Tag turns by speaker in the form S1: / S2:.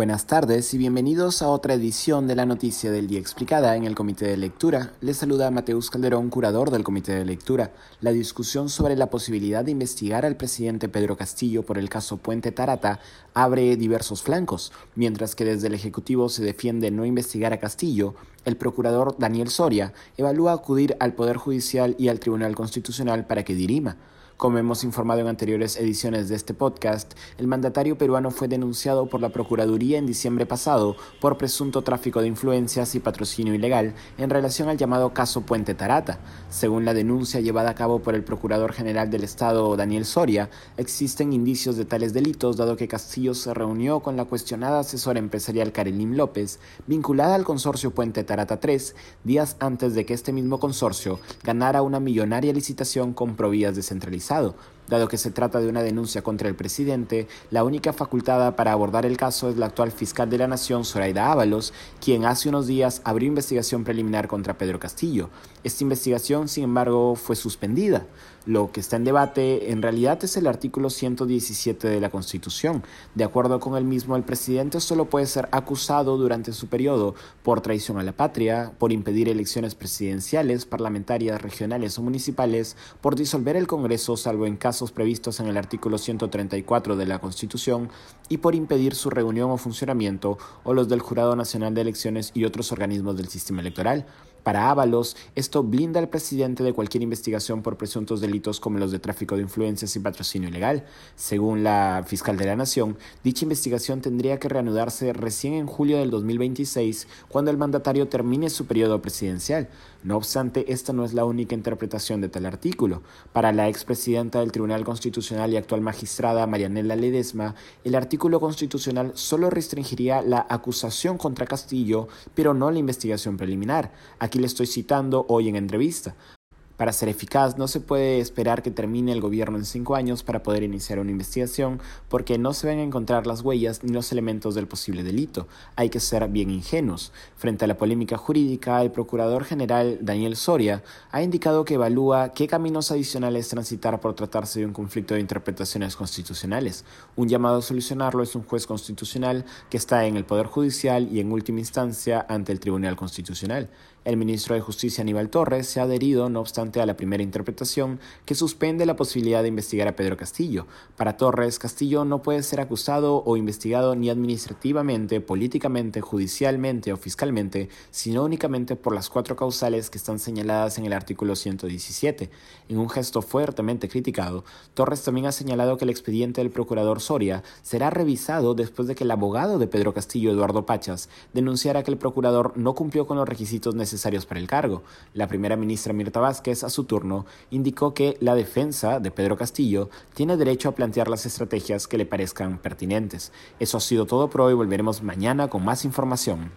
S1: Buenas tardes y bienvenidos a otra edición de la Noticia del Día Explicada en el Comité de Lectura. Les saluda Mateus Calderón, curador del Comité de Lectura. La discusión sobre la posibilidad de investigar al presidente Pedro Castillo por el caso Puente Tarata abre diversos flancos. Mientras que desde el Ejecutivo se defiende no investigar a Castillo, el procurador Daniel Soria evalúa acudir al Poder Judicial y al Tribunal Constitucional para que dirima. Como hemos informado en anteriores ediciones de este podcast, el mandatario peruano fue denunciado por la Procuraduría en diciembre pasado por presunto tráfico de influencias y patrocinio ilegal en relación al llamado caso Puente Tarata. Según la denuncia llevada a cabo por el Procurador General del Estado, Daniel Soria, existen indicios de tales delitos dado que Castillo se reunió con la cuestionada asesora empresarial Karelim López, vinculada al consorcio Puente Tarata 3, días antes de que este mismo consorcio ganara una millonaria licitación con provías descentralizadas pasado. Dado que se trata de una denuncia contra el presidente, la única facultada para abordar el caso es la actual fiscal de la Nación, Zoraida Ábalos, quien hace unos días abrió investigación preliminar contra Pedro Castillo. Esta investigación, sin embargo, fue suspendida. Lo que está en debate en realidad es el artículo 117 de la Constitución. De acuerdo con el mismo, el presidente solo puede ser acusado durante su periodo por traición a la patria, por impedir elecciones presidenciales, parlamentarias, regionales o municipales, por disolver el Congreso salvo en previstos en el artículo 134 de la Constitución y por impedir su reunión o funcionamiento o los del Jurado Nacional de Elecciones y otros organismos del sistema electoral. Para Ábalos, esto blinda al presidente de cualquier investigación por presuntos delitos como los de tráfico de influencias y patrocinio ilegal. Según la fiscal de la Nación, dicha investigación tendría que reanudarse recién en julio del 2026, cuando el mandatario termine su periodo presidencial. No obstante, esta no es la única interpretación de tal artículo. Para la expresidenta del Tribunal Constitucional y actual magistrada Marianela Ledesma, el artículo constitucional solo restringiría la acusación contra Castillo, pero no la investigación preliminar. Le estoy citando hoy en entrevista. Para ser eficaz no se puede esperar que termine el gobierno en cinco años para poder iniciar una investigación porque no se van a encontrar las huellas ni los elementos del posible delito. Hay que ser bien ingenuos. Frente a la polémica jurídica, el Procurador General Daniel Soria ha indicado que evalúa qué caminos adicionales transitar por tratarse de un conflicto de interpretaciones constitucionales. Un llamado a solucionarlo es un juez constitucional que está en el Poder Judicial y en última instancia ante el Tribunal Constitucional. El ministro de Justicia Aníbal Torres se ha adherido, no obstante, a la primera interpretación que suspende la posibilidad de investigar a Pedro Castillo. Para Torres, Castillo no puede ser acusado o investigado ni administrativamente, políticamente, judicialmente o fiscalmente, sino únicamente por las cuatro causales que están señaladas en el artículo 117. En un gesto fuertemente criticado, Torres también ha señalado que el expediente del procurador Soria será revisado después de que el abogado de Pedro Castillo, Eduardo Pachas, denunciara que el procurador no cumplió con los requisitos necesarios para el cargo. La primera ministra Mirta Vázquez, a su turno, indicó que la defensa de Pedro Castillo tiene derecho a plantear las estrategias que le parezcan pertinentes. Eso ha sido todo por hoy, volveremos mañana con más información.